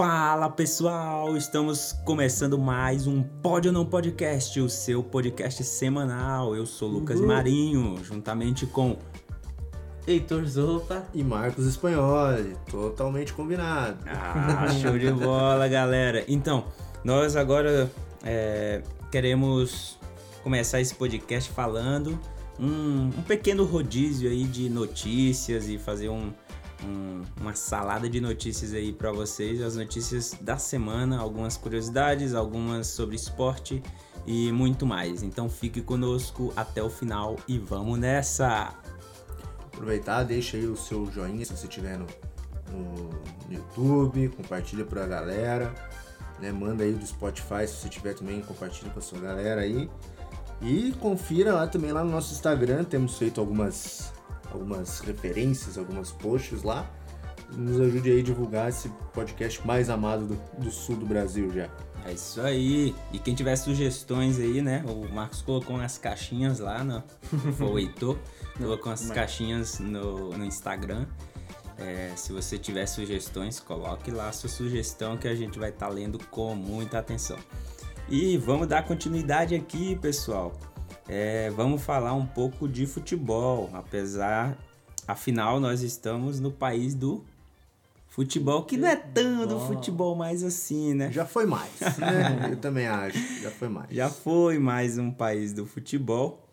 Fala pessoal, estamos começando mais um Pode ou Não Podcast, o seu podcast semanal. Eu sou Lucas Marinho, juntamente com Heitor Zopa. E Marcos Espanholi, totalmente combinado. Ah, show de bola, galera. Então, nós agora é, queremos começar esse podcast falando um, um pequeno rodízio aí de notícias e fazer um, um, uma salada de notícias aí para vocês, as notícias da semana, algumas curiosidades, algumas sobre esporte e muito mais. Então fique conosco até o final e vamos nessa! Aproveitar, deixa aí o seu joinha se você estiver no, no, YouTube, compartilha pra galera, né? Manda aí do Spotify se você tiver também, compartilha com a sua galera aí. E confira lá também lá no nosso Instagram, temos feito algumas algumas referências, algumas posts lá. Nos ajude aí a divulgar esse podcast mais amado do, do sul do Brasil já. É isso aí. E quem tiver sugestões aí, né? O Marcos colocou umas caixinhas lá, no, o Heitor, colocou umas caixinhas no, no Instagram. É, se você tiver sugestões, coloque lá a sua sugestão que a gente vai estar tá lendo com muita atenção. E vamos dar continuidade aqui, pessoal. É, vamos falar um pouco de futebol, apesar, afinal, nós estamos no país do futebol, que não é tão do futebol mais assim, né? Já foi mais, né? Eu também acho, já foi mais. Já foi mais um país do futebol.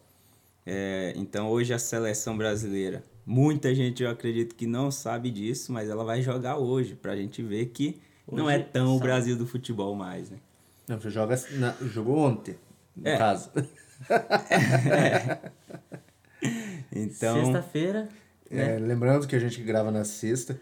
É, então, hoje a seleção brasileira, muita gente eu acredito que não sabe disso, mas ela vai jogar hoje, pra gente ver que hoje não é tão sabe. o Brasil do futebol mais, né? Não, você joga, na, jogou ontem, no é. caso. É. Então. Sexta-feira. É, né? Lembrando que a gente grava na sexta.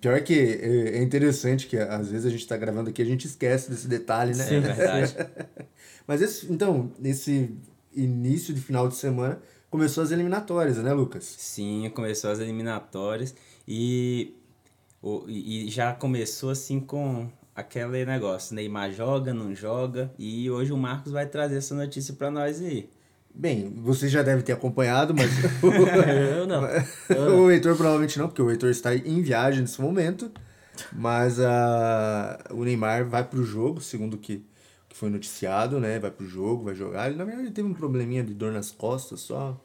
Pior que é, é interessante que às vezes a gente está gravando aqui a gente esquece desse detalhe, né? Sim, é verdade. Mas esse, então, nesse início de final de semana começou as eliminatórias, né, Lucas? Sim, começou as eliminatórias e, e já começou assim com aquele negócio, Neymar joga, não joga, e hoje o Marcos vai trazer essa notícia para nós aí. Bem, você já deve ter acompanhado, mas. eu não. Eu não. o Heitor provavelmente não, porque o Heitor está em viagem nesse momento. Mas uh, o Neymar vai pro jogo, segundo o que, que foi noticiado, né? Vai pro jogo, vai jogar. Ele, na verdade, ele teve um probleminha de dor nas costas só.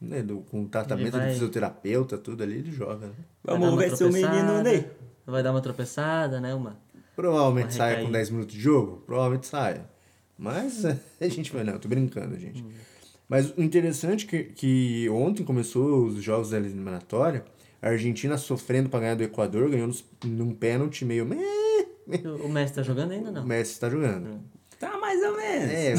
Né? Do, com tratamento vai... de fisioterapeuta, tudo ali, ele joga. Né? Vamos ver se o menino Ney. Vai dar uma tropeçada, né? Uma Provavelmente saia com 10 minutos de jogo, provavelmente saia. Mas a gente vai, não, eu tô brincando, gente. Hum. Mas o interessante é que, que ontem começou os jogos da eliminatória, a Argentina sofrendo para ganhar do Equador, ganhou nos, num pênalti meio. O Messi tá jogando ainda não? O Messi tá jogando. Hum. Tá mais ou menos. É.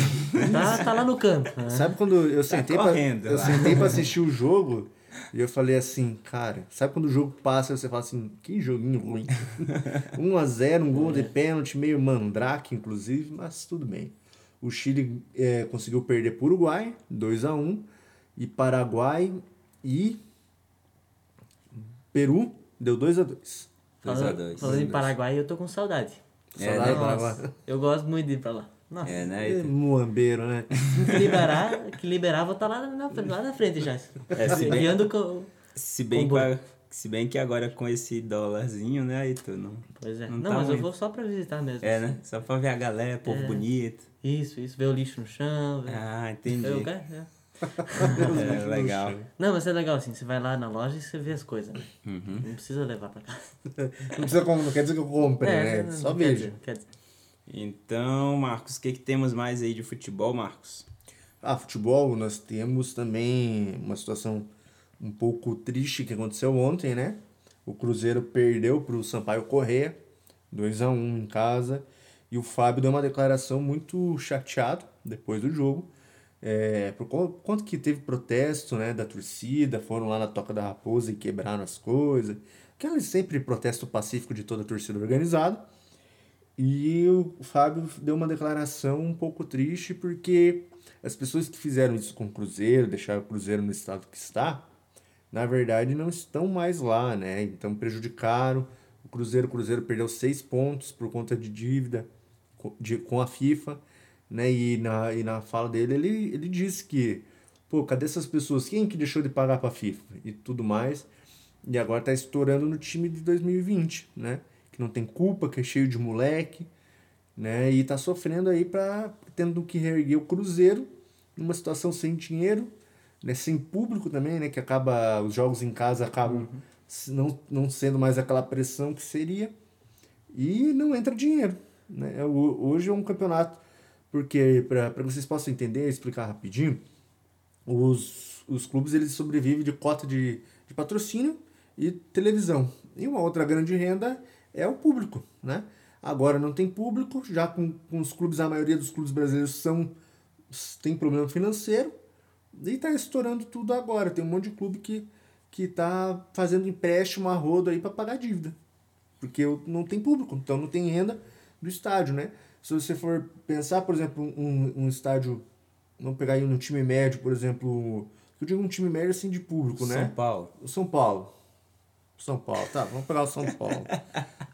tá, tá lá no campo. Né? Sabe quando eu tá sentei, pra, eu sentei pra assistir o jogo e eu falei assim, cara, sabe quando o jogo passa e você fala assim, que joguinho ruim. 1x0, um gol de pênalti, meio mandrake, inclusive, mas tudo bem. O Chile é, conseguiu perder para o Uruguai, 2x1. E Paraguai e Peru deu 2x2. Falando, falando em Paraguai, eu tô com saudade. É, saudade né? Paraguai. Eu gosto muito de ir pra lá. Nossa. É, né? É muambeiro, né? Que liberar, que liberar, vou estar tá lá na, lá na frente já. É, se bem, com, se bem, com, a, se bem que agora com esse dólarzinho, né, aí tu não. Pois é. Não, não tá mas muito. eu vou só pra visitar mesmo. É, né? Só pra ver a galera, povo é. bonito. Isso, isso, ver o lixo no chão. Ver... Ah, entendi. Eu quero, é. é, legal. Não, mas é legal assim, você vai lá na loja e você vê as coisas, né? Uhum. Não precisa levar pra casa. não, precisa, não quer dizer que eu compre, é, né? Só veja. Quer dizer. Então, Marcos, o que, que temos mais aí de futebol, Marcos? Ah, futebol, nós temos também uma situação um pouco triste que aconteceu ontem, né? O Cruzeiro perdeu para o Sampaio Correia, 2 a 1 em casa, e o Fábio deu uma declaração muito chateado depois do jogo, é, por quanto que teve protesto né, da torcida, foram lá na Toca da Raposa e quebraram as coisas, aquele sempre protesto pacífico de toda a torcida organizada, e o Fábio deu uma declaração um pouco triste porque as pessoas que fizeram isso com o Cruzeiro, deixaram o Cruzeiro no estado que está, na verdade não estão mais lá, né? Então prejudicaram o Cruzeiro. O Cruzeiro perdeu seis pontos por conta de dívida de, com a FIFA, né? E na, e na fala dele, ele, ele disse que, pô, cadê essas pessoas? Quem que deixou de pagar para a FIFA? E tudo mais. E agora tá estourando no time de 2020, né? Que não tem culpa, que é cheio de moleque, né? E tá sofrendo aí para tendo que reerguer o Cruzeiro numa situação sem dinheiro, né? Sem público também, né? Que acaba os jogos em casa acabam não, não sendo mais aquela pressão que seria e não entra dinheiro, né? O- Hoje é um campeonato porque para vocês possam entender, explicar rapidinho, os, os clubes eles sobrevivem de cota de, de patrocínio e televisão. E uma outra grande renda é o público, né? Agora não tem público, já com, com os clubes, a maioria dos clubes brasileiros são tem problema financeiro e tá estourando tudo agora. Tem um monte de clube que, que tá fazendo empréstimo a rodo aí para pagar dívida. Porque não tem público, então não tem renda do estádio, né? Se você for pensar, por exemplo, um, um estádio, vamos pegar aí um time médio, por exemplo, eu digo um time médio assim de público, né? São Paulo. São Paulo. São Paulo, tá, vamos pegar o São Paulo.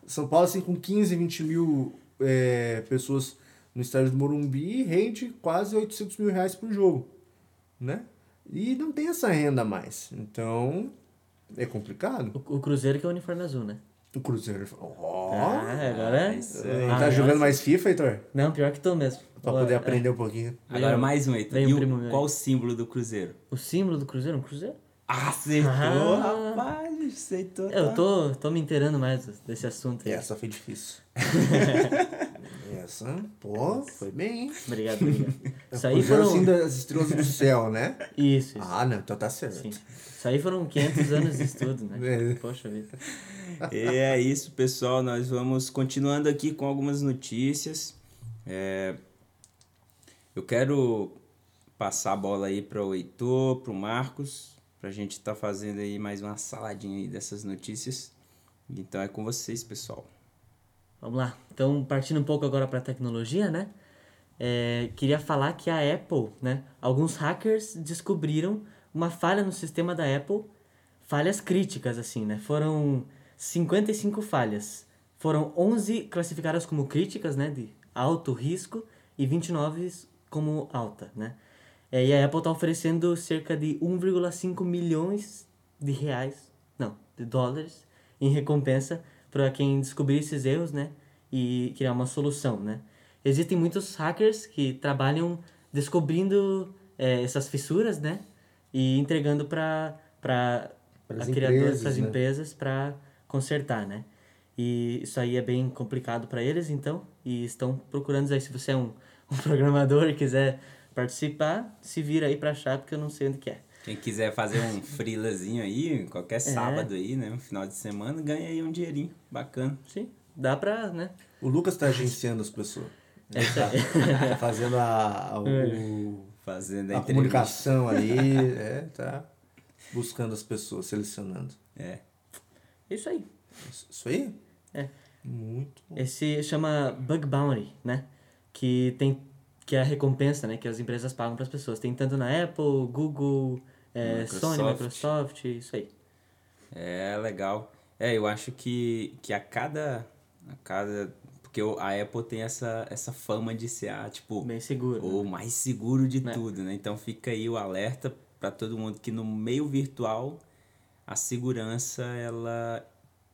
São Paulo, assim, com 15, 20 mil é, pessoas no estádio do Morumbi, rende quase 800 mil reais por jogo, né? E não tem essa renda a mais. Então, é complicado. O, o Cruzeiro que é o uniforme azul, né? O Cruzeiro... Ó! Ah, agora... isso Ele Ah, tá jogando nossa. mais FIFA, Heitor? Não, pior que tô mesmo. Pra poder é, aprender um pouquinho. Agora Veio- mais um, Heitor. E um o- qual o símbolo do Cruzeiro? O símbolo do Cruzeiro, um Cruzeiro? Acertou, Ah. rapaz. Aceitou. Eu tá? tô, tô me inteirando mais desse assunto aí. Essa foi difícil. Essa, pô, foi bem, hein? Obrigado, obrigado. Isso aí foram... assim das estrelas do céu, né? Isso, isso. Ah, não, então tá certo. Sim. Isso aí foram 500 anos de estudo, né? É. Poxa vida. E é isso, pessoal. Nós vamos continuando aqui com algumas notícias. É, Eu quero passar a bola aí para o Heitor, para o Marcos, para a gente estar fazendo aí mais uma saladinha aí dessas notícias. Então é com vocês, pessoal. Vamos lá. Então, partindo um pouco agora para tecnologia, né? É, queria falar que a Apple, né? Alguns hackers descobriram uma falha no sistema da Apple, falhas críticas, assim, né? Foram 55 falhas. Foram 11 classificadas como críticas, né? De alto risco e 29 como alta, né? É, e a Apple está oferecendo cerca de 1,5 milhões de reais, não, de dólares, em recompensa para quem descobrir esses erros, né? E criar uma solução, né? Existem muitos hackers que trabalham descobrindo é, essas fissuras, né? E entregando para para Pras a criadora empresas, dessas né? empresas para consertar, né? E isso aí é bem complicado para eles, então, e estão procurando aí se você é um, um programador e quiser participar, se vira aí para achar porque eu não sei onde que é. Quem quiser fazer um freelazinho aí, qualquer sábado aí, né? Um final de semana, ganha aí um dinheirinho bacana. Sim, dá pra, né? O Lucas tá agenciando as pessoas. É aí. Tá fazendo a, a, o- Fazendo a, a comunicação ali, é, tá buscando as pessoas, selecionando. É. Isso aí. Isso isso aí? É. Muito bom. Esse chama Bug Bounty, né? Que tem que é a recompensa, né, que as empresas pagam para as pessoas. Tem tanto na Apple, Google, é, Sony, Microsoft. Microsoft, isso aí. É legal. É, eu acho que, que a cada. A cada. Porque a Apple tem essa, essa fama de ser a, tipo, Bem seguro. o mais seguro de É. tudo, né? Então fica aí o alerta para todo mundo que no meio virtual a segurança ela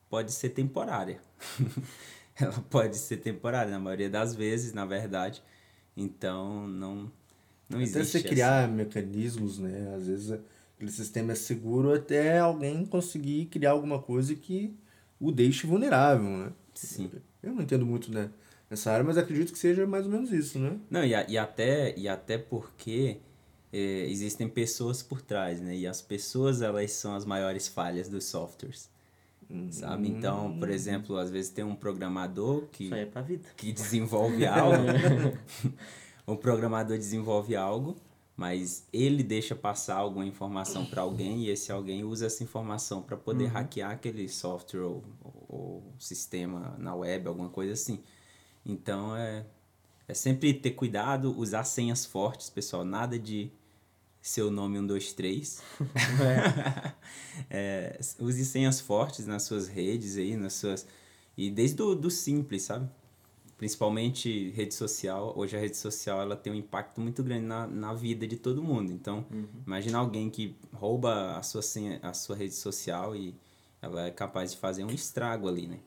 pode ser temporária. ela pode ser temporária, na maioria das vezes, na verdade. Então não, não Até existe. você essa- criar mecanismos, né? Às vezes aquele sistema é seguro até alguém conseguir criar alguma coisa que o deixe vulnerável, né? Sim. Eu não entendo muito né, nessa área, mas acredito que seja mais ou menos isso, né? Não, e, a- e até, e até porque é, existem pessoas por trás, né? E as pessoas, elas são as maiores falhas dos softwares. Sabe? Então, por exemplo, às vezes tem um programador que, Isso aí é pra vida. que desenvolve algo. o programador desenvolve algo, mas ele deixa passar alguma informação para alguém e esse alguém usa essa informação para poder hackear aquele software ou, ou- ou sistema na web, alguma coisa assim. Então é, é sempre ter cuidado, usar senhas fortes, pessoal. Nada de seu nome 123. É, use senhas fortes nas suas redes aí, nas suas. E desde o do simples, sabe? Principalmente rede social. Hoje a rede social ela tem um impacto muito grande na, na vida de todo mundo. Então, imagina alguém que rouba a sua, senha, a sua rede social e ela é capaz de fazer um estrago ali, né?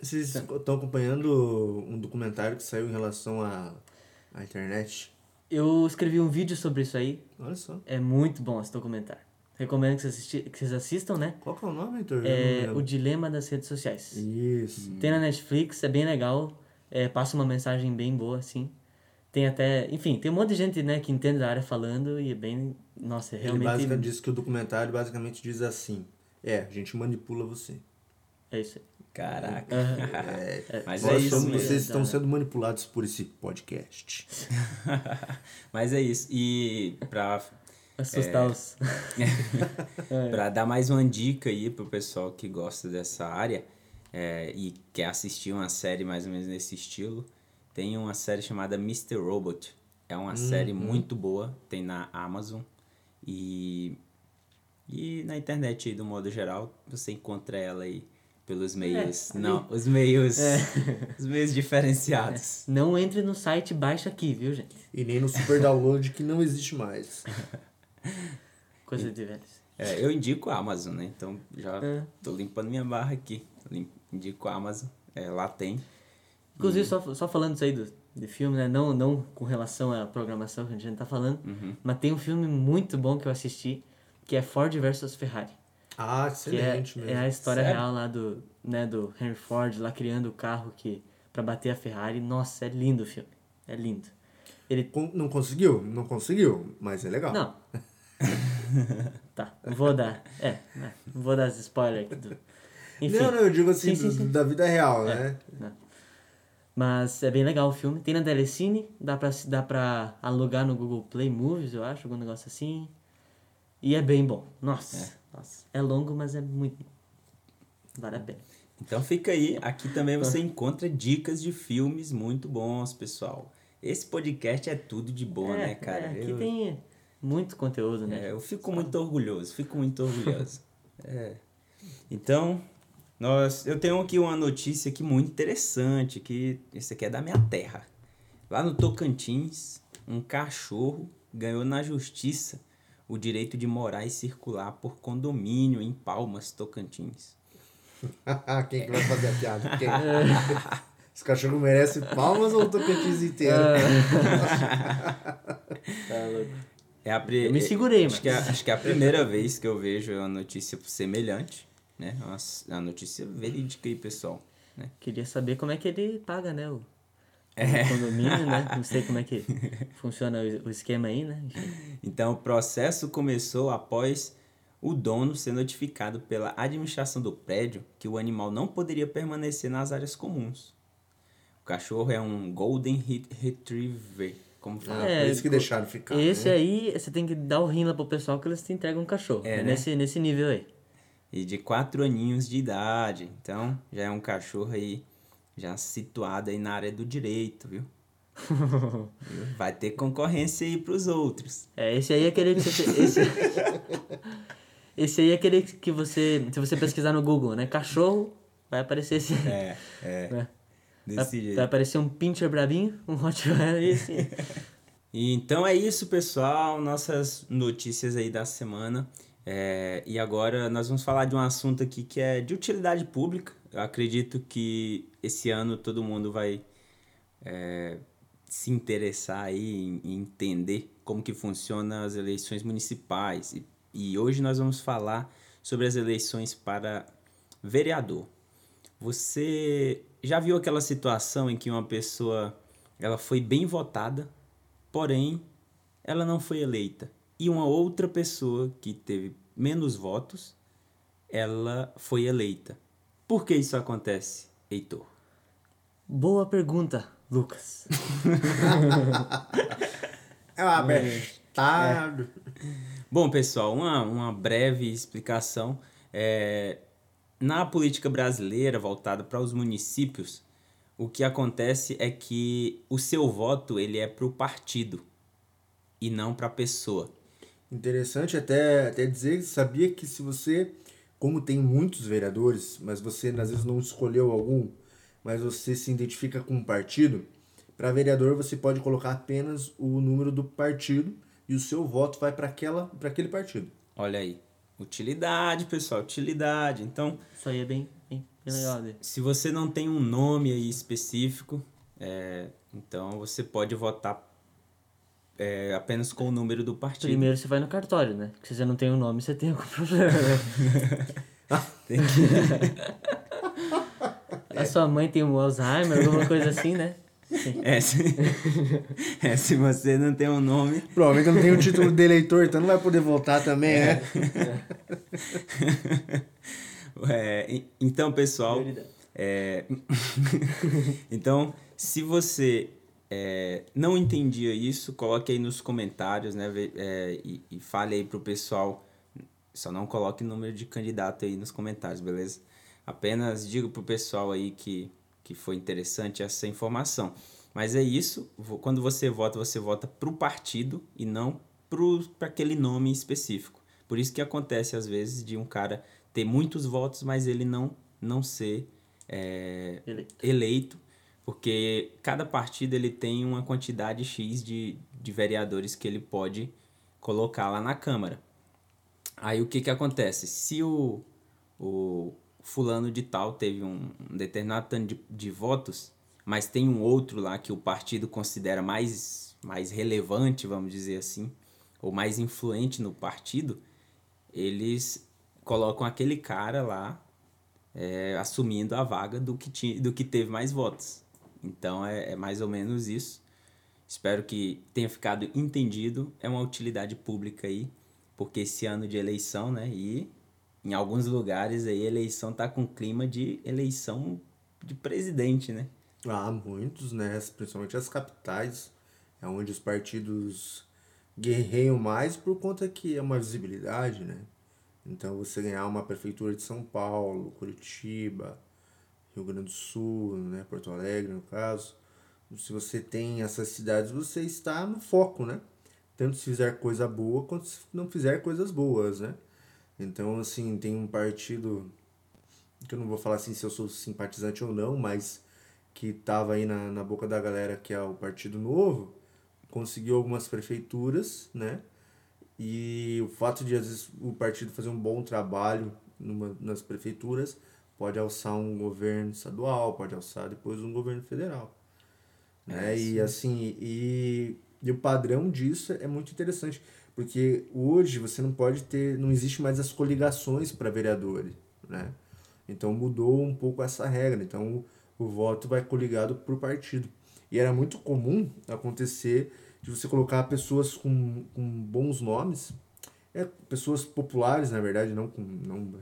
Vocês estão acompanhando um documentário que saiu em relação à, à internet? Eu escrevi um vídeo sobre isso aí. Olha só. É muito bom esse documentário. Recomendo que vocês, assisti- que vocês assistam, né? Qual que é o nome, Heitor? Não É. O Dilema das Redes Sociais. Isso. Tem na Netflix, é bem legal. É, passa uma mensagem bem boa, assim. Tem até... Enfim, tem um monte de gente, né, que entende da área falando e é bem... Nossa, é Ele realmente... basicamente diz que o documentário basicamente diz assim: É, a gente manipula você. É isso aí. Caraca. É, Mas nós é isso somos- mesmo. Vocês estão Dá. sendo manipulados por esse podcast. Mas é isso. E pra, Assustar os... pra dar mais uma dica aí pro pessoal que gosta dessa área é, e quer assistir uma série mais ou menos nesse estilo, tem uma série chamada Mr. Robot. É uma série muito boa, tem na Amazon e, e na internet aí, do modo geral, você encontra ela aí pelos meios. ali. não, os meios. Os meios diferenciados. Não entre no site Baixa Aqui, viu, gente? E nem no super download que não existe mais. Coisa de velhos. É, eu indico a Amazon, né? Então já É. tô limpando minha barra aqui. Indico a Amazon. É, lá tem. Inclusive, só, só falando isso aí do, de filme, né? Não, não com relação à programação que a gente tá falando, Uhum. mas tem um filme muito bom que eu assisti, que é Ford versus Ferrari. Ah, Que é, excelente mesmo. é a história Sério? real lá do, né, do Henry Ford, lá criando o carro que para bater a Ferrari. Nossa, é lindo o filme. É lindo. Ele... Con- Não conseguiu? Não conseguiu, mas é legal. Não. tá, não vou dar. É, né, não vou dar spoiler aqui do... Enfim. Não, não, eu digo assim, Sim, sim, sim. da vida real, né? Né? Mas é bem legal o filme. Tem na Telecine, dá pra, dá pra alugar no Google Play Movies, eu acho, algum negócio assim. E é bem bom. Nossa, nossa. É longo, mas é muito. Vale a pena. Então fica aí. Aqui também você encontra dicas de filmes muito bons, pessoal. Esse podcast é tudo de bom, é, né, cara? é, aqui eu, tem muito conteúdo, né? é, eu fico muito orgulhoso, fico muito orgulhoso. É. Então, nós, eu tenho aqui uma notícia aqui muito interessante, que esse aqui é da minha terra. Lá no Tocantins, um cachorro ganhou na justiça o direito de morar e circular por condomínio em Palmas, Tocantins. Quem que vai fazer a piada? Quem? Esse cachorro merece palmas ou o Tocantins inteiro? Tá louco. É a pri- Eu me segurei, acho mas- que, é, acho que é a primeira vez que eu vejo uma notícia semelhante, né? Uma, uma notícia verídica aí, pessoal. Né? Queria saber como é que ele paga, né? O, É. condomínio, né? Não sei como é que funciona o, esquema aí, né? Então, o processo começou após o dono ser notificado pela administração do prédio que o animal não poderia permanecer nas áreas comuns. O cachorro é um Golden Re- Retriever, como fala. Ah, É, por isso que deixaram ficar. Esse né? aí, você tem que dar o rim lá pro pessoal que eles te entregam um cachorro. É, É, né? nesse, nesse nível aí. E de quatro aninhos de idade. Então, já é um cachorro aí, já situado aí na área do direito, viu? Vai ter concorrência aí pros outros. É, esse aí é aquele que você. Esse, esse aí é aquele que você. Se você pesquisar no Google, né? Cachorro, vai aparecer esse. É, é. né? Vai, Desse vai jeito. aparecer um pincher brabinho, um Rottweiler e assim. Então é isso, pessoal. Nossas notícias aí da semana. É, e agora nós vamos falar de um assunto aqui que é de utilidade pública. Eu acredito que esse ano todo mundo vai é, se interessar aí em entender como que funcionam as eleições municipais. E, e hoje nós vamos falar sobre as eleições para vereador. Você já viu aquela situação em que uma pessoa ela foi bem votada, porém ela não foi eleita e uma outra pessoa que teve menos votos ela foi eleita. Por que isso acontece, Heitor? Boa pergunta, Lucas. É uma bestado. Bom, pessoal, uma, uma breve explicação. É, na política brasileira voltada para os municípios, o que acontece é que o seu voto ele é para o partido e não para a pessoa. Interessante até, até dizer, sabia que se você, como tem muitos vereadores, mas você às vezes não escolheu algum, mas você se identifica com um partido, para vereador você pode colocar apenas o número do partido e o seu voto vai para aquele partido. Olha aí. Utilidade, pessoal, utilidade. Então, Isso aí é bem, bem Que legal, Adê. Se você não tem um nome aí específico, é, então você pode votar é, apenas com o número do partido. Primeiro você vai no cartório, né? Porque se você não tem um nome, você tem algum problema, né? Tem que- A sua mãe tem um Alzheimer, alguma coisa assim, né? é, se, é, se você não tem um nome, Provavelmente não tem o título de eleitor, então não vai poder votar também, né? É, então, pessoal, é, então, se você é, não entendia isso, coloque aí nos comentários, né, é, e, e fale aí pro pessoal, só não coloque número de candidato aí nos comentários, beleza? Apenas diga pro pessoal aí que, que foi interessante essa informação. Mas é isso, quando você vota, você vota pro partido e não para aquele nome específico. Por isso que acontece às vezes de um cara ter muitos votos, mas ele não, não ser é, Eleito. eleito, porque cada partido ele tem uma quantidade X de, de vereadores que ele pode colocar lá na Câmara. Aí o que que acontece? Se o, o fulano de tal teve um, determinado tanto de, de votos, mas tem um outro lá que o partido considera mais, mais relevante, vamos dizer assim, ou mais influente no partido, eles colocam aquele cara lá é, assumindo a vaga do que, tinha, do que teve mais votos. Então é, é mais ou menos isso. Espero que tenha ficado entendido. É uma utilidade pública aí, porque esse ano de eleição, né? E em alguns lugares aí a eleição tá com clima de eleição de presidente, né? Ah, muitos, né? Principalmente as capitais, é onde os partidos guerreiam mais por conta que é uma visibilidade, né? Então você ganhar uma prefeitura de São Paulo, Curitiba, Rio Grande do Sul, né? Porto Alegre, no caso. Se você tem essas cidades, você está no foco, né? Tanto se fizer coisa boa quanto se não fizer coisas boas, né? Então, assim, tem um partido que eu não vou falar assim se eu sou simpatizante ou não, mas que tava aí na, na boca da galera, que é o Partido Novo, conseguiu algumas prefeituras, né? E o fato de, às vezes, o partido fazer um bom trabalho numa, nas prefeituras pode alçar um governo estadual, pode alçar depois um governo federal. Né? É, e sim. assim, e, e o padrão disso é muito interessante, porque hoje você não pode ter, não existe mais as coligações para vereadores, né? Então mudou um pouco essa regra, então o, o voto vai coligado por partido. E era muito comum acontecer de você colocar pessoas com, com bons nomes, é, pessoas populares, na verdade, não, com, não,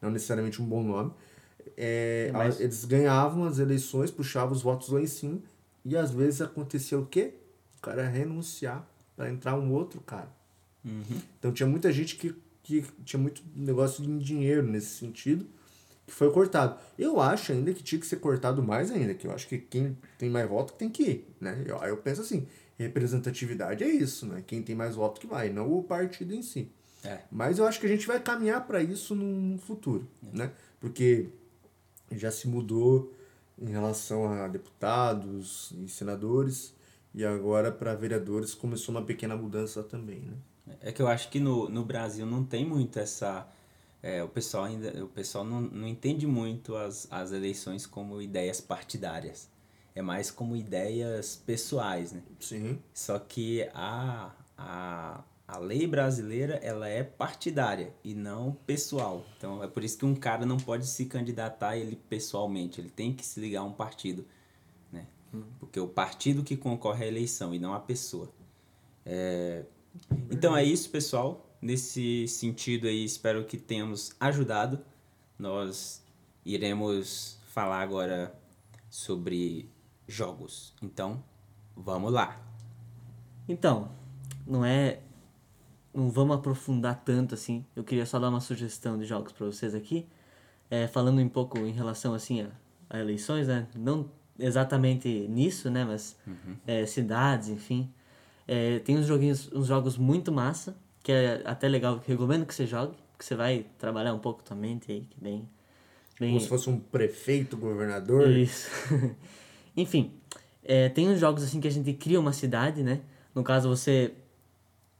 não necessariamente um bom nome, é, Mas- eles ganhavam as eleições, puxavam os votos lá em cima, e às vezes acontecia o quê? O cara renunciar para entrar um outro cara. Então tinha muita gente que, que tinha muito negócio de dinheiro nesse sentido, que foi cortado. Eu acho ainda que tinha que ser cortado mais ainda, que eu acho que quem tem mais voto tem que ir, né? Eu, aí eu penso assim, representatividade é isso, né? Quem tem mais voto que vai, não o partido em si. É. Mas eu acho que a gente vai caminhar para isso no futuro, né? Porque já se mudou em relação a deputados e senadores e agora para vereadores começou uma pequena mudança também, né? É que eu acho que no, no Brasil não tem muito essa. é, o pessoal ainda. O pessoal não, não entende muito as, as eleições como ideias partidárias. É mais como ideias pessoais, né? Sim. Só que a, a, a lei brasileira ela é partidária e não pessoal. Então é por isso que um cara não pode se candidatar ele pessoalmente. Ele tem que se ligar a um partido. Né? Porque o partido que concorre à eleição e não a pessoa. É, Então é isso, pessoal. Nesse sentido aí, espero que tenhamos ajudado. Nós iremos falar agora sobre jogos. Então, vamos lá. Então, não é. Não vamos aprofundar tanto assim. Eu queria só dar uma sugestão de jogos para vocês aqui. É, falando um pouco em relação assim a, a eleições, né? Não exatamente nisso, né? Mas é, cidades, enfim. É, tem uns joguinhos, uns jogos muito massa, que é até legal, que recomendo que você jogue, porque você vai trabalhar um pouco tua mente aí, que bem. bem Como se fosse um prefeito, governador. isso. Enfim, é, tem uns jogos assim que a gente cria uma cidade, né? No caso, você.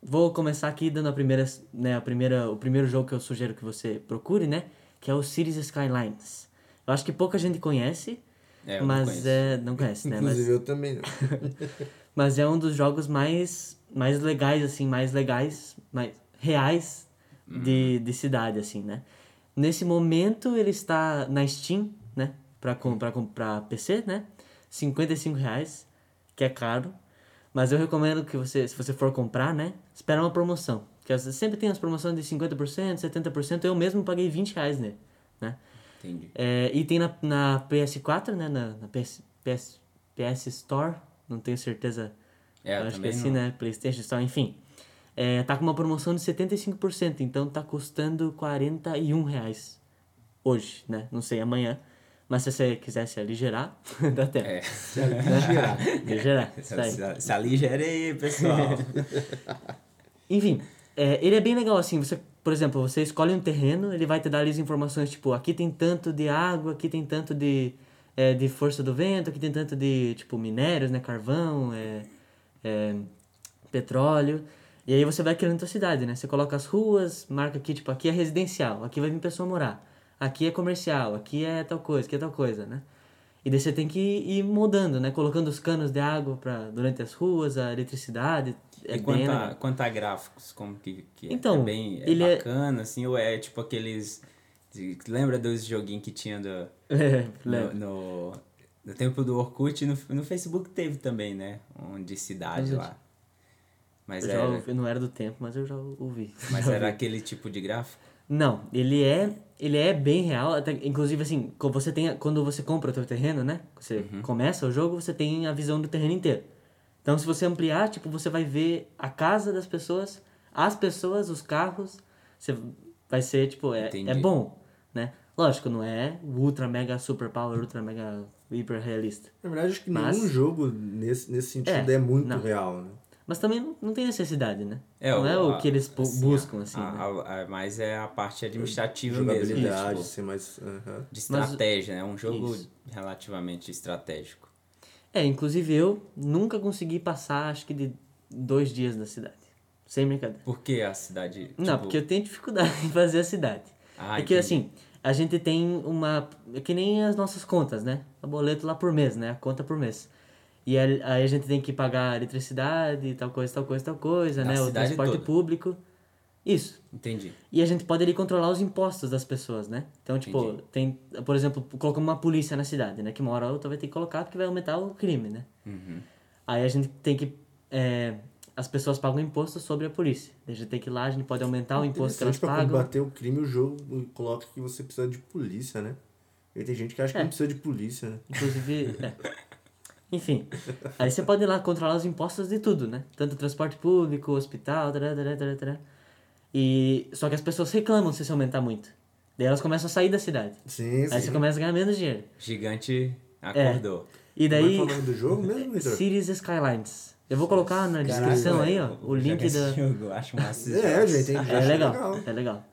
Vou começar aqui dando a primeira, né, a primeira, o primeiro jogo que eu sugiro que você procure, né? Que é o Cities Skylines. Eu acho que pouca gente conhece, É, eu não mas conheço. é. Não conhece, né? Mas, Inclusive eu também não. mas é um dos jogos mais, mais legais, assim, mais legais, mais reais de, de cidade, assim, né? Nesse momento ele está na Steam, né? Pra comprar PC, né? 55 reais, que é caro. Mas eu recomendo que você, se você for comprar, né? Espera uma promoção. Que às vezes sempre tem as promoções de 50%, 70%. Eu mesmo paguei 20 reais nele, né? Entendi. É, e tem na, na PS4, né? Na, na PS, PS, PS Store, não tenho certeza. É, eu acho que é assim, não. né? PlayStation Store, enfim. É, tá com uma promoção de 75%, então tá custando 41 reais hoje, né? Não sei, amanhã. Mas se você quiser se aligerar, dá tempo. É. Girar. Aligerar, aí. Se, se aligera aí, pessoal. Enfim, é, ele é bem legal assim. Você, por exemplo, você escolhe um terreno, ele vai te dar ali as informações tipo, aqui tem tanto de água, aqui tem tanto de, é, de força do vento, aqui tem tanto de tipo minérios, né, carvão, é, é, petróleo. E aí você vai criando a tua cidade, né? Você coloca as ruas, marca aqui, tipo, aqui é residencial, aqui vai vir pessoa morar. Aqui é comercial, aqui é tal coisa, aqui é tal coisa, né? E daí você tem que ir mudando, né? Colocando os canos de água pra, durante as ruas, a eletricidade. É e bem quanto legal. a, quanto a gráficos, como que, que é? Então, é bem é ele é- bacana, assim, ou é tipo aqueles... de- lembra dos joguinhos que tinha do, É, no, no, no tempo do Orkut, no, no Facebook teve também, né? Um de cidade Eu lá. Mas Eu já era, ouvi, não era do tempo, mas eu já ouvi. mas Já era ouvi. aquele tipo de gráfico? Não, ele é, ele é bem real, até, inclusive assim, quando você tem, quando você compra o teu terreno, né? Você Uhum. começa o jogo, você tem a visão do terreno inteiro. Então, se você ampliar, tipo, você vai ver a casa das pessoas, as pessoas, os carros, você vai ser, tipo, é, Entendi. é bom, né? Lógico, não é ultra mega super power, ultra mega hiper realista. Na verdade, acho que Mas- nenhum jogo nesse, nesse sentido É, é, muito não. real, né? Mas também não, não tem necessidade, né? É, não é o a- que eles assim, buscam, a- assim, a- né? a- a- mas é a parte administrativa mesmo. Jogabilidade, tipo, ser mais. aham. de estratégia, né? É um jogo Isso. relativamente estratégico. É, inclusive eu nunca consegui passar, acho que de dois dias na cidade. Sem brincadeira. Por que a cidade. Não, tipo, porque eu tenho dificuldade em fazer a cidade. Ah, é que assim, a gente tem uma. É que nem as nossas contas, né? O boleto lá por mês, né? A conta por mês. E aí aí a gente tem que pagar eletricidade, tal coisa, tal coisa, tal coisa, Da né? O transporte toda. público. Isso. Entendi. E a gente pode ali controlar os impostos das pessoas, né? Então, tipo, Entendi. tem, por exemplo, colocamos uma polícia na cidade, né? Que uma hora ou outra vai ter que colocar porque vai aumentar o crime, né? Uhum. Aí a gente tem que. é, as pessoas pagam imposto sobre a polícia. A gente tem que ir lá, a gente pode aumentar o imposto que elas pra pagam. combater o crime, o jogo coloca que você precisa de polícia, né? E tem gente que acha que É. não precisa de polícia, né? Inclusive. é. Enfim. Aí você pode ir lá controlar os impostos de tudo, né? Tanto transporte público, hospital, tará, tará, tará, tará. E. Só que as pessoas reclamam se isso aumentar muito. Daí elas começam a sair da cidade. Sim, Aí sim. você começa a ganhar menos dinheiro. Gigante acordou. E Como é daí. que é o nome do jogo mesmo, Vitor? Cities Skylines. Eu vou colocar na Caraca, descrição aí, ó, o link da. jogo, acho massa É, já entendi. É acho legal, é legal.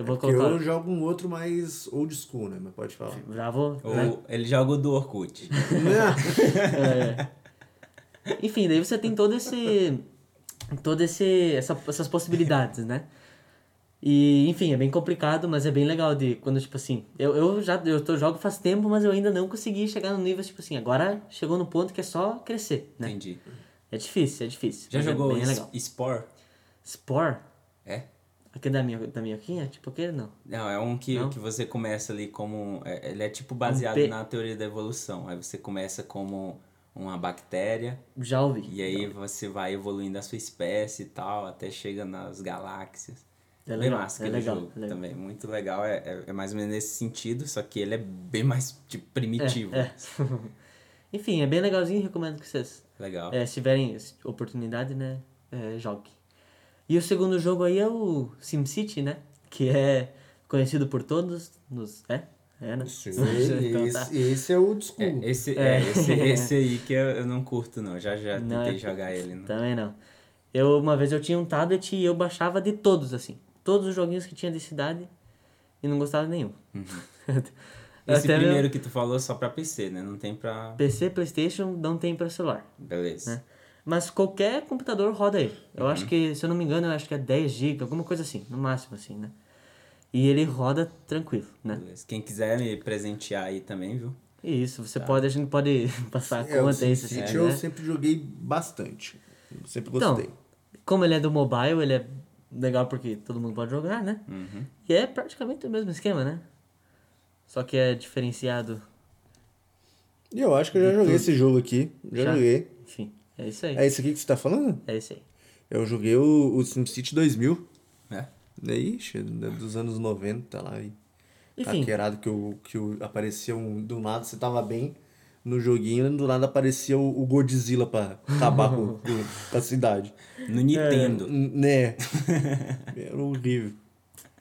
Eu vou Porque colocar. eu jogo um outro mais old school, né? Mas pode falar. Já vou. né? Ou ele joga o do Orkut. Enfim, daí você tem todo esse. Todo esse. Essa, essas possibilidades, né? E, enfim, é bem complicado, mas é bem legal de quando, tipo assim, eu, eu já eu tô, jogo faz tempo, mas eu ainda não consegui chegar no nível, tipo assim, agora chegou no ponto que é só crescer, né? Entendi. É difícil, é difícil. Já mas jogou é bem legal. Spore? Spore? É? Aquele da minha, da minhoquinha? Tipo aquele não. Não, é um que, Não? que você começa ali como. é- ele é tipo baseado pe- na teoria da evolução. Aí você começa como uma bactéria, Já ouvi. e aí você vai evoluindo a sua espécie e tal, até chega nas galáxias. É bem legal, massa é legal, jogo é legal. também. Muito legal. É, é, é mais ou menos nesse sentido, só que ele é bem mais tipo, primitivo. É. Enfim, é bem legalzinho, recomendo que vocês, Legal. é, se tiverem oportunidade, né, é, jogue. E o segundo jogo aí é o SimCity, né, que é conhecido por todos nos... É? É, né? Sim, Então tá. esse, esse é o school. É, esse, É. é, esse, esse aí que eu, eu não curto, não. Já já Não, tentei é- jogar ele. Não. Também não. Eu, uma vez eu tinha um tablet e eu baixava de todos, assim. Todos os joguinhos que tinha de cidade e não gostava de nenhum. Esse Até meu primeiro que tu falou é só pra PC, né? Não tem pra. PC, Playstation, não tem pra celular. Beleza. né? Mas qualquer computador roda ele. Eu Uhum. acho que, se eu não me engano, eu acho que é 10 GB, alguma coisa assim, no máximo assim, né? E ele roda tranquilo, né? Beleza. Quem quiser me presentear aí também, viu? E isso, você pode, a gente pode passar a É, conta aí, se eu quiser. sempre joguei bastante. Eu sempre Então, gostei. Como ele é do mobile, ele é legal porque todo mundo pode jogar, né? Uhum. E é praticamente o mesmo esquema, né? Só que é diferenciado. E eu acho que eu já joguei esse jogo aqui. Já, Já? joguei. Enfim, é isso aí. É esse aqui que você tá falando? É isso aí. Eu joguei o, o SimCity 2000. É. Daí, ixi, dos anos 90 lá. E Enfim, paquerado que, o, que o, aparecia um, do nada, você tava bem no joguinho e do nada aparecia o, o Godzilla pra acabar com, com, com a cidade. No Nintendo. N- Né? Era horrível.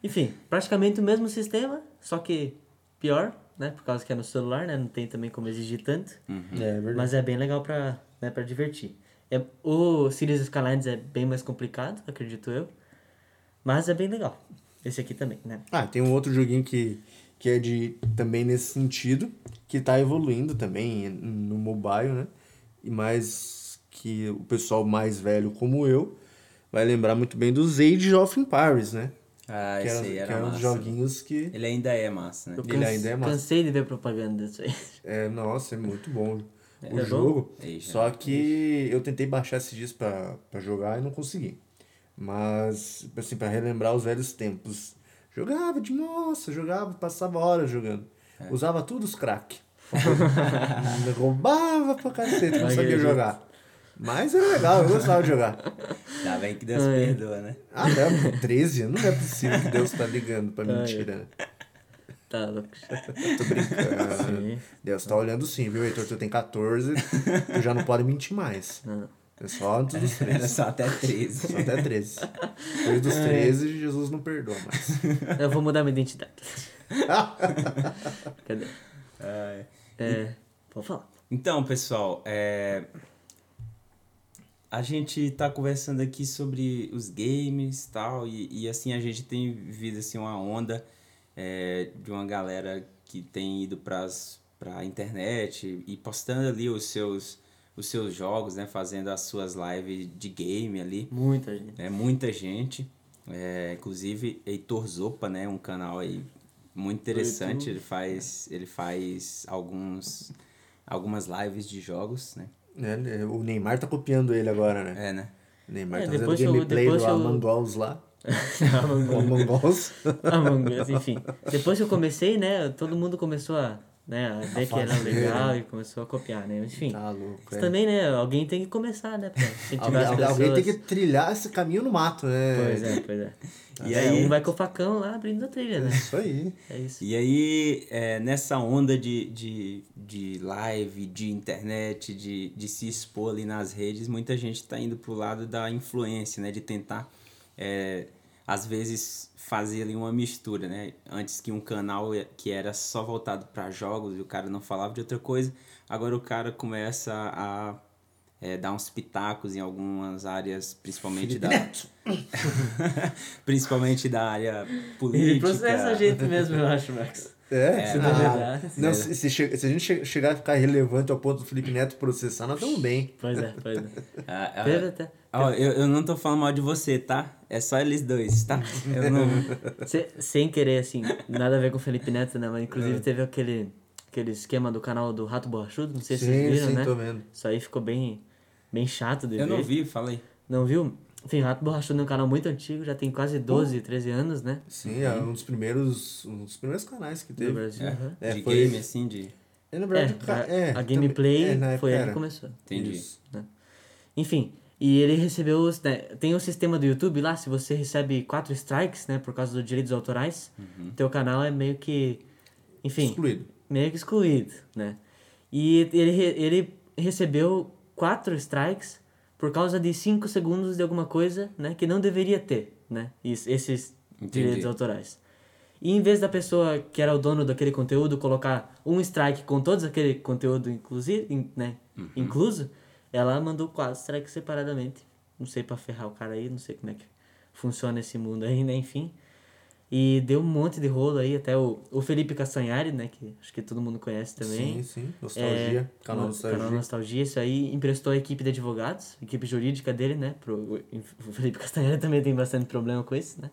enfim, praticamente o mesmo sistema, só que pior, né? Por causa que é no celular, né? Não tem também como exigir tanto. É verdade. Mas é bem legal pra, né, pra divertir. É, o Cities Skylines é bem mais complicado, acredito eu. Mas é bem legal. Esse aqui também, né? Ah, tem um outro joguinho que, que é de também nesse sentido, que tá evoluindo também no mobile, né? E mais que o pessoal mais velho como eu vai lembrar muito bem dos Age of Empires, né? Ah, que esse eram, aí que era eram os massa. joguinhos que. Ele ainda é massa, né? Eu Ele ainda é massa. cansei de ver propaganda disso aí. É, nossa, é muito bom o bom? jogo. Só que eu tentei baixar esses dias pra, pra jogar e não consegui. Mas, assim, pra relembrar os velhos tempos. Jogava de nossa, jogava, passava horas jogando. É. Usava tudo os crack. Roubava pra cacete, não sabia jogar. Mas era legal, eu gostava de jogar. Ainda bem que Deus Ai. perdoa, né? Ah, não, 13? Não é possível que Deus tá ligando pra mentira, né? Tá louco. Tô brincando. Sim. Deus tá olhando sim, viu, Heitor? Tu tem 14, tu já não pode mentir mais. Não. É só antes dos Era 13. só até 13. Só até 13. Depois dos 13, Jesus não perdoa mais. Eu vou mudar minha identidade. Cadê? É. Pode falar. Então, pessoal, é... a gente tá conversando aqui sobre os games e tal, e, e assim, a gente tem vivido assim, uma onda é, de uma galera que tem ido pras, pra internet e postando ali os seus, os seus jogos, né? Fazendo as suas lives de game ali. Muita gente. É muita gente. É, inclusive, Heitor Zopa, né? Um canal aí muito interessante. Ele faz, ele faz alguns, algumas lives de jogos, né? É, o Neymar tá copiando ele agora, né? É, né? O Neymar É, tá fazendo eu- gameplay do eu- Among Us lá. Among Us. Among Us. Enfim. Depois que eu comecei, né? Todo mundo começou a, né, a ver que era legal e começou a copiar, né? Enfim. Tá louco, Mas é. também, né? Alguém tem que começar, né? Pra Alguém, alguém tem que trilhar esse caminho no mato, né? Pois é, pois é. E E aí- aí? Um vai com o facão lá abrindo a trilha, né? Isso aí. É isso. E aí, é, nessa onda de, de, de live, de internet, de, de se expor ali nas redes, muita gente está indo pro lado da influência, né? De tentar, é, às vezes, fazer ali uma mistura, né? Antes que um canal que era só voltado para jogos e o cara não falava de outra coisa, agora o cara começa a é, dar uns pitacos em algumas áreas, principalmente da... principalmente da área política. Ele processa a gente mesmo, eu acho, Max. É, Se não ah, verdade. não, se, se se a gente che- chegar a ficar relevante ao ponto do Felipe Neto processar, nós estamos bem. Pois é, pois é. Ah, ah, Teve até. Ó, eu, eu não tô falando mal de você, tá? É só eles dois, tá? Eu não. Se- sem querer, assim, nada a ver com o Felipe Neto, né? Mas É. inclusive teve aquele, aquele esquema do canal do Rato Borrachudo, não sei se Sim, vocês viram, sim, né? tô vendo. Isso aí ficou bem, bem chato de Eu ver. não vi, falei. Não viu? Enfim, Rato Borrachudo é um canal muito antigo, já tem quase 12, 13 anos, né? Sim, é um dos primeiros, um dos primeiros canais que No teve. Brasil. aham. É, de foi- game, assim, de. É, na É, verdade, ca- a, é, a também- gameplay é, na foi ele que começou. Entendi. Isso. Enfim, e ele recebeu os. né, tem o sistema do YouTube lá, se você recebe quatro strikes, né, por causa dos direitos autorais, teu canal é meio que. Enfim, Excluído. meio que excluído, né? E ele, ele recebeu quatro strikes por causa de cinco segundos de alguma coisa, né, que não deveria ter, né? Esses Entendi. direitos autorais. E em vez da pessoa que era o dono daquele conteúdo colocar um strike com todos aquele conteúdo inclusive, in- né, incluso, ela mandou quatro strikes separadamente. Não sei pra ferrar o cara aí, não sei como é que funciona esse mundo aí, né, enfim. E deu um monte de rolo aí, até o, o Felipe Castanhari, né, que acho que todo mundo conhece também. Sim, sim. Nostalgia. É, canal no- Nostalgia. Canal Nostalgia, isso aí emprestou a equipe de advogados, equipe jurídica dele, né? Pro, o Felipe Castanheira também tem bastante problema com isso, né?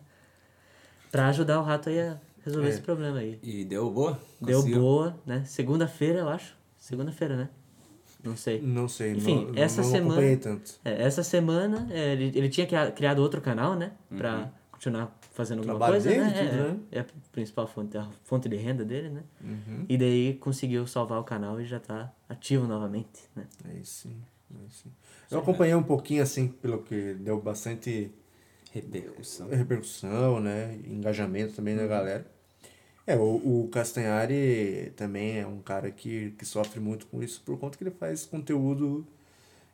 Pra ajudar o rato aí a resolver É. esse problema aí. E deu boa? Deu Conseguiu? boa, né? Segunda-feira, eu acho. Segunda-feira, né? Não sei. Não sei, Enfim, não, essa não, semana- tanto. É, essa semana é, ele, ele tinha cria- criado outro canal, né? Pra continuar fazendo alguma Trabalho coisa, dele, né? tudo, é, né? é a principal fonte, a fonte de renda dele, né? Uhum. E daí conseguiu salvar o canal e já tá ativo novamente, né? Aí sim, aí sim. Eu acompanhei um pouquinho, assim, pelo que deu bastante Repercussão. repercussão, né? Engajamento também da galera. É, o, o Castanhari também é um cara que, que sofre muito com isso por conta que ele faz conteúdo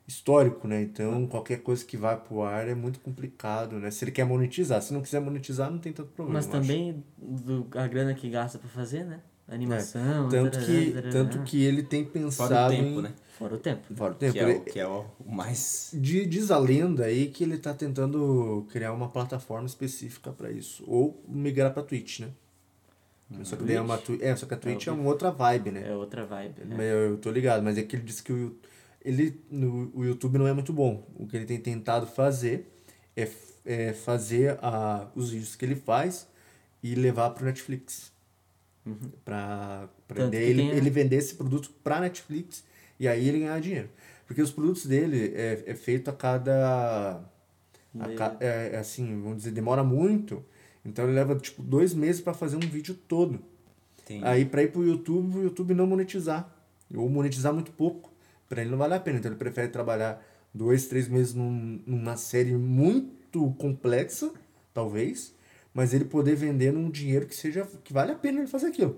histórico, né? Então, qualquer coisa que vai pro ar é muito complicado, né? Se ele quer monetizar. Se não quiser monetizar, não tem tanto problema. Mas também do, a grana que gasta pra fazer, né? Animação, É, Tanto tarará, que, tarará. tanto que ele tem pensado Fora o tempo, em... né? Fora o tempo. Fora o tempo. Que é, o, que é o mais. De- Diz a lenda aí que ele tá tentando criar uma plataforma específica pra isso. Ou migrar pra Twitch, né? só que daí é uma É, só que a Twitch é, uma outra vibe, né? É outra vibe, né? Mas Eu, eu tô ligado, mas é que ele disse que o, Yu- ele, no, o YouTube não é muito bom. O que ele tem tentado fazer é, é fazer a, os vídeos que ele faz e levar Netflix. Pra, pra Tanto daí que ele, ele vender esse produto pra Netflix e aí ele ganhar dinheiro. Porque os produtos dele é, é feito a cada. A ca- é, é assim, vamos dizer, demora muito. Então ele leva tipo dois meses pra fazer um vídeo todo. Tem, Aí pra ir pro YouTube, o YouTube não monetizar. Ou monetizar muito pouco. Pra ele não vale a pena. Então ele prefere trabalhar dois, três meses num- numa série muito complexa, talvez, mas ele poder vender num dinheiro que seja. que vale a pena ele fazer aquilo.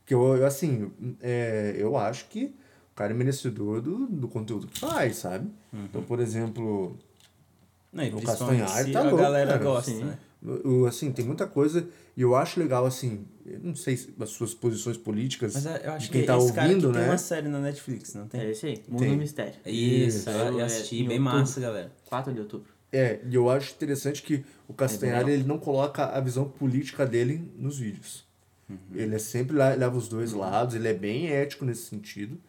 Porque eu, eu, assim, é, eu acho que o cara é merecedor do, do conteúdo que faz, sabe? Então, por exemplo, Não, e o Castanhari se tá a louco, galera cara. gosta, Sim. né? o, assim, tem muita coisa. E eu acho legal, assim, eu não sei se as suas posições políticas Mas é, eu acho de quem que tá esse cara ouvindo, tem né? uma série na Netflix, não tem? É esse aí, Mundo Tem. Mistério. Isso, Saiu, eu é, assisti, em bem outubro. massa, galera. 4 de outubro. É, e eu acho interessante que o Castanhari legal. ele não coloca a visão política dele nos vídeos. Ele é sempre lá, leva os dois lados, ele é bem ético nesse sentido,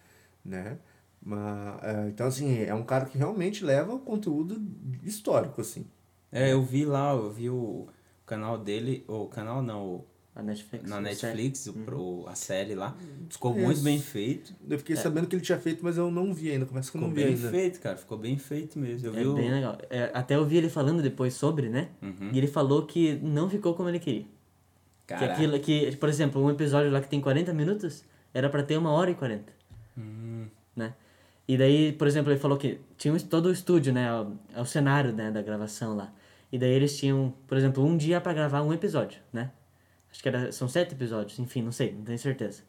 né? Mas, é, então, assim, é um cara que realmente leva o conteúdo histórico, assim. É, eu vi lá, eu vi o canal dele, ou o canal não, o- A Netflix. na Netflix, o, Uhum. pro- a série lá. Ficou Isso. muito bem feito. Eu fiquei sabendo que ele tinha feito, mas eu não vi ainda. Começa que eu Ficou não vi bem ainda. feito, cara. Ficou bem feito mesmo. Eu vi É o... bem legal. É, até eu vi ele falando depois sobre, né? Uhum. E ele falou que não ficou como ele queria. Que Caraca. aquilo que, por exemplo, um episódio lá que tem 40 minutos era pra ter uma hora e 40, Hum, né? E daí, por exemplo, ele falou que tinha todo o estúdio, né? O, é o cenário né, da gravação lá. E daí eles tinham, por exemplo, um dia pra gravar um episódio, né? Acho que era, são sete episódios, enfim, não sei, não tenho certeza.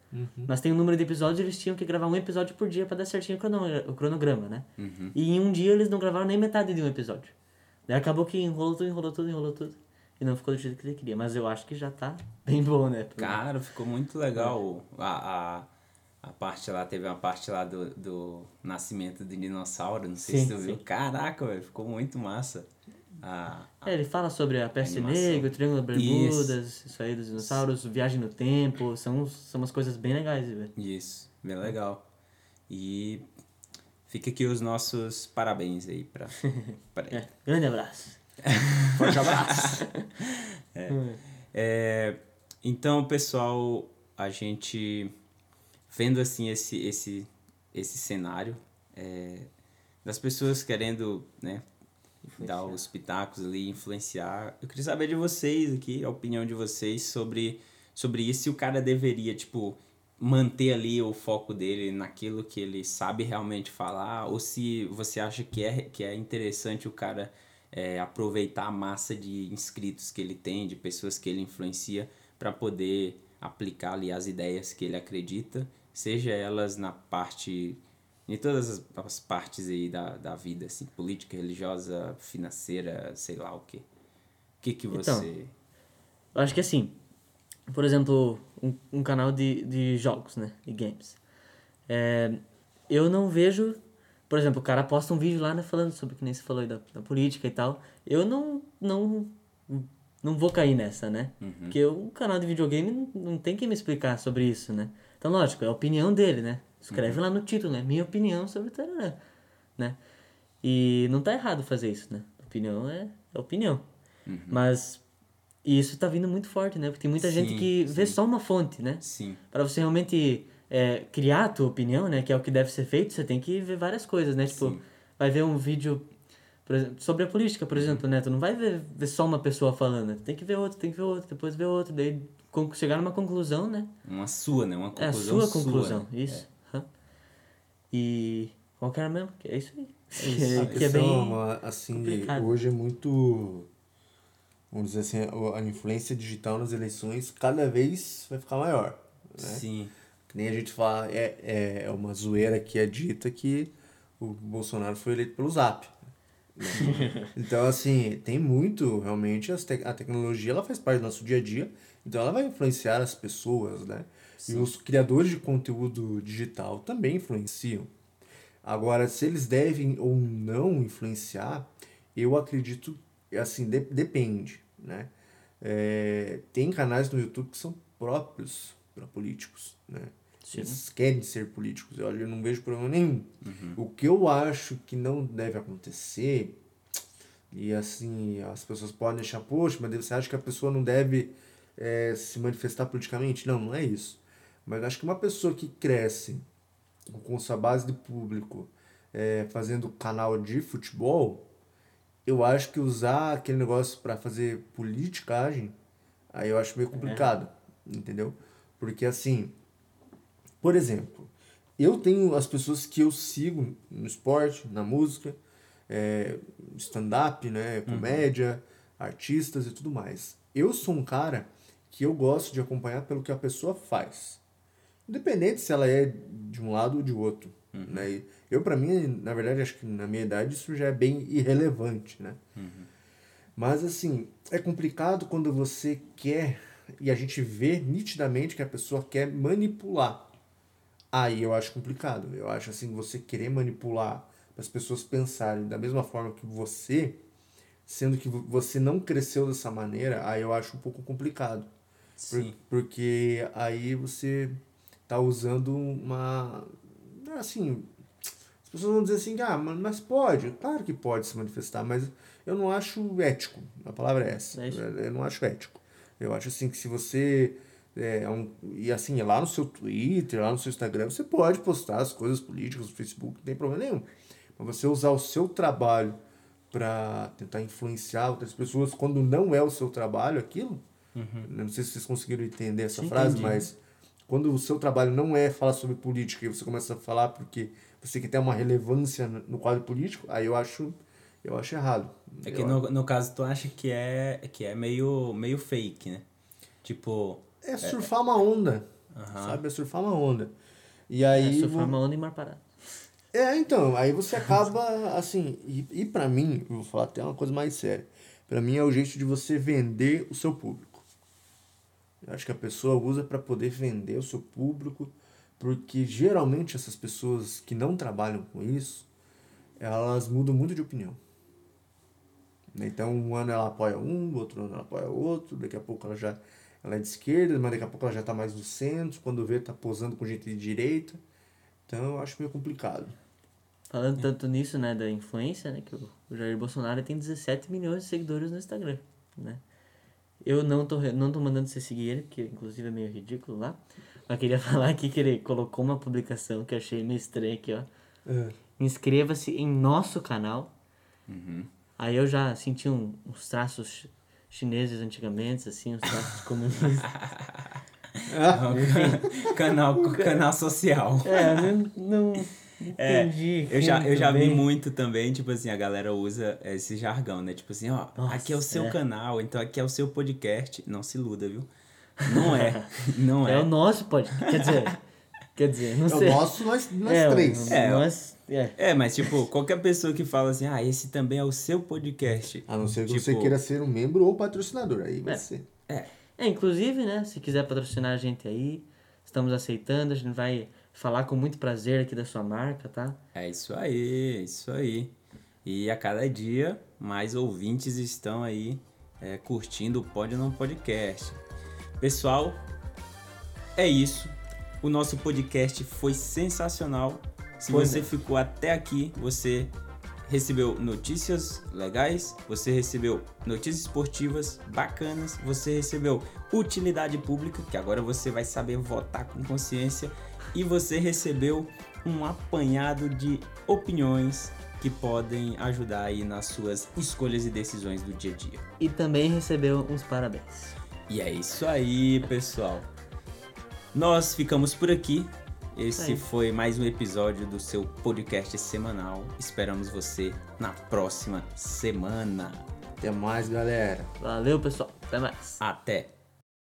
Mas tem um número de episódios eles tinham que gravar um episódio por dia pra dar certinho o crono- o cronograma, né? uhum. E em um dia eles não gravaram nem metade de um episódio. Daí acabou que enrolou tudo, enrolou tudo, enrolou tudo. E não ficou do jeito que ele queria. Mas eu acho que já tá bem bom, né? Cara, ficou muito legal. A, a, a parte lá, teve uma parte lá do, do nascimento do dinossauro. Não sei Sim, se tu viu. sim. Caraca, velho, ficou muito massa. A, É, ele fala sobre a peste negra, o Triângulo das Bermudas, isso. aí dos dinossauros, viagem no tempo. São, são umas coisas bem legais, velho. Isso, bem legal. E fica aqui os nossos parabéns aí pra, pra ele. É, grande abraço. Forte abraço. É, então, pessoal, a gente vendo assim esse esse esse cenário é, das pessoas querendo, né, dar os pitacos ali, influenciar. Eu queria saber de vocês aqui, a opinião de vocês sobre sobre isso, se o cara deveria, tipo, manter ali o foco dele naquilo que ele sabe realmente falar, ou se você acha que é, que é interessante o cara é, aproveitar a massa de inscritos que ele tem, de pessoas que ele influencia, para poder aplicar ali as ideias que ele acredita, seja elas na parte, em todas as, as partes aí da, da vida, assim, política, religiosa, financeira, sei lá o que. O que que você... Então, Eu acho que assim, por exemplo, um, um canal de, de jogos, né? De games. É, eu não vejo. Por exemplo, o cara posta um vídeo lá, né, falando sobre que nem você falou aí da, da política e tal. Eu não, não, não vou cair nessa, né? Porque um canal de videogame não, não tem que me explicar sobre isso, né? Então, lógico, é a opinião dele, né? Escreve lá no título, né? Minha opinião sobre tarará, né? E não tá errado fazer isso, né? Opinião é, é opinião. Mas E isso tá vindo muito forte, né? Porque tem muita gente Sim, que vê sim. só uma fonte, né? Sim. Para você realmente é, criar a tua opinião, né? Que é o que deve ser feito, você tem que ver várias coisas, né? Tipo, Sim. vai ver um vídeo exemplo, sobre a política, por exemplo, né? Tu não vai ver, ver só uma pessoa falando, né? Tem que ver outro, tem que ver outro, depois ver outro, daí chegar numa conclusão, né? Uma sua, né? Uma É a conclusão sua conclusão, né? isso. Hã? E qual que era mesmo? Que É isso aí. isso. A que é bem... assim, complicado. hoje é muito. Vamos dizer assim, a a influência digital nas eleições cada vez vai ficar maior. Né? Sim. Que nem a gente fala, é, é, é uma zoeira que é dita que o Bolsonaro foi eleito pelo Zap. né? então, assim, tem muito, realmente, as te- a tecnologia ela faz parte do nosso dia a dia, então ela vai influenciar as pessoas, né? E os criadores de conteúdo digital também influenciam. Agora, se eles devem ou não influenciar, eu acredito, assim, de- depende, né? É, tem canais no YouTube que são próprios para políticos, né? Sim. Eles querem ser políticos, eu, eu não vejo problema nenhum. O que eu acho que não deve acontecer, e assim, as pessoas podem achar, poxa, mas você acha que a pessoa não deve é, se manifestar politicamente? Não, não é isso. Mas acho que uma pessoa que cresce com sua base de público é, fazendo canal de futebol, eu acho que usar aquele negócio para fazer politicagem, aí eu acho meio complicado, entendeu? Porque assim, por exemplo, eu tenho as pessoas que eu sigo no esporte, na música, é, stand-up, né, comédia, artistas e tudo mais. Eu sou um cara que eu gosto de acompanhar pelo que a pessoa faz. Independente se ela é de um lado ou de outro. Né? E Eu, para mim, na verdade, acho que na minha idade isso já é bem irrelevante. Né? Mas, assim, é complicado quando você quer, e a gente vê nitidamente que a pessoa quer manipular. Aí eu acho complicado. Eu acho assim, você querer manipular para as pessoas pensarem da mesma forma que você, sendo que vo- você não cresceu dessa maneira, aí eu acho um pouco complicado. Por- Sim. porque aí você tá usando uma. Assim. As pessoas vão dizer assim, ah, mas pode. Claro que pode se manifestar, mas eu não acho ético. A palavra é essa. É isso. Eu não acho ético. Eu acho assim que se você. É, é um, e assim, lá no seu Twitter, lá no seu Instagram, você pode postar as coisas políticas no Facebook, não tem problema nenhum. Mas você usar o seu trabalho para tentar influenciar outras pessoas quando não é o seu trabalho aquilo, não sei se vocês conseguiram entender essa Sim, frase, entendi. mas quando o seu trabalho não é falar sobre política e você começa a falar porque você quer ter uma relevância no quadro político, aí eu acho, eu acho errado. É que Eu- no, no caso tu acha que é, que é meio, meio fake, né? Tipo, É surfar uma onda, sabe? É surfar uma onda. E É, aí... surfar vo- uma onda e mar parado. É, então, aí você acaba, assim, e, e para mim, eu vou falar até uma coisa mais séria, para mim é o jeito de você vender o seu público. Eu acho que a pessoa usa para poder vender o seu público, porque geralmente essas pessoas que não trabalham com isso, elas mudam muito de opinião. Então, um ano ela apoia um, outro ano ela apoia outro, daqui a pouco ela já ela é de esquerda, mas daqui a pouco ela já tá mais no centro, quando vê tá posando com gente de direita. Então, eu acho meio complicado. Falando tanto nisso, né, da influência, né, que o Jair Bolsonaro tem 17 milhões de seguidores no Instagram, né? Eu não tô, não tô mandando você seguir ele, que inclusive é meio ridículo lá. Mas queria falar aqui que ele colocou uma publicação que eu achei meio estranha aqui, ó. Inscreva-se em nosso canal. Aí eu já senti um- uns traços chi- chineses antigamente, assim, uns traços comunistas. canal, canal social. é, eu não, não É, entendi. Eu já, eu já vi muito também, tipo assim, a galera usa esse jargão, né? Tipo assim, ó, Nossa, aqui é o seu é. canal, então aqui é o seu podcast. Não se iluda, viu? Não é. Não É é. o nosso podcast. Quer dizer, quer dizer, não É o sei. nosso, nós, nós é, três. o- É, nós, é. É, mas tipo, qualquer pessoa que fala assim, ah, esse também é o seu podcast. A não ser que Tipo, você queira ser um membro ou patrocinador. Aí vai É. ser. É, É, inclusive, né, se quiser patrocinar a gente aí, estamos aceitando, a gente vai falar com muito prazer aqui da sua marca, tá? é isso aí, é isso aí. E a cada dia, mais ouvintes estão aí é, curtindo o Pod Não Podcast. Pessoal, é isso. O nosso podcast foi sensacional. Se Foi você mesmo. ficou até aqui, você recebeu notícias legais, você recebeu notícias esportivas bacanas, você recebeu utilidade pública, que agora você vai saber votar com consciência, e você recebeu um apanhado de opiniões que podem ajudar aí nas suas escolhas e decisões do dia a dia. E também recebeu uns parabéns. E é isso aí, pessoal. Nós ficamos por aqui. Esse foi mais um episódio do seu podcast semanal. Esperamos você na próxima semana. Até mais, galera. Valeu, pessoal. Até mais. Até!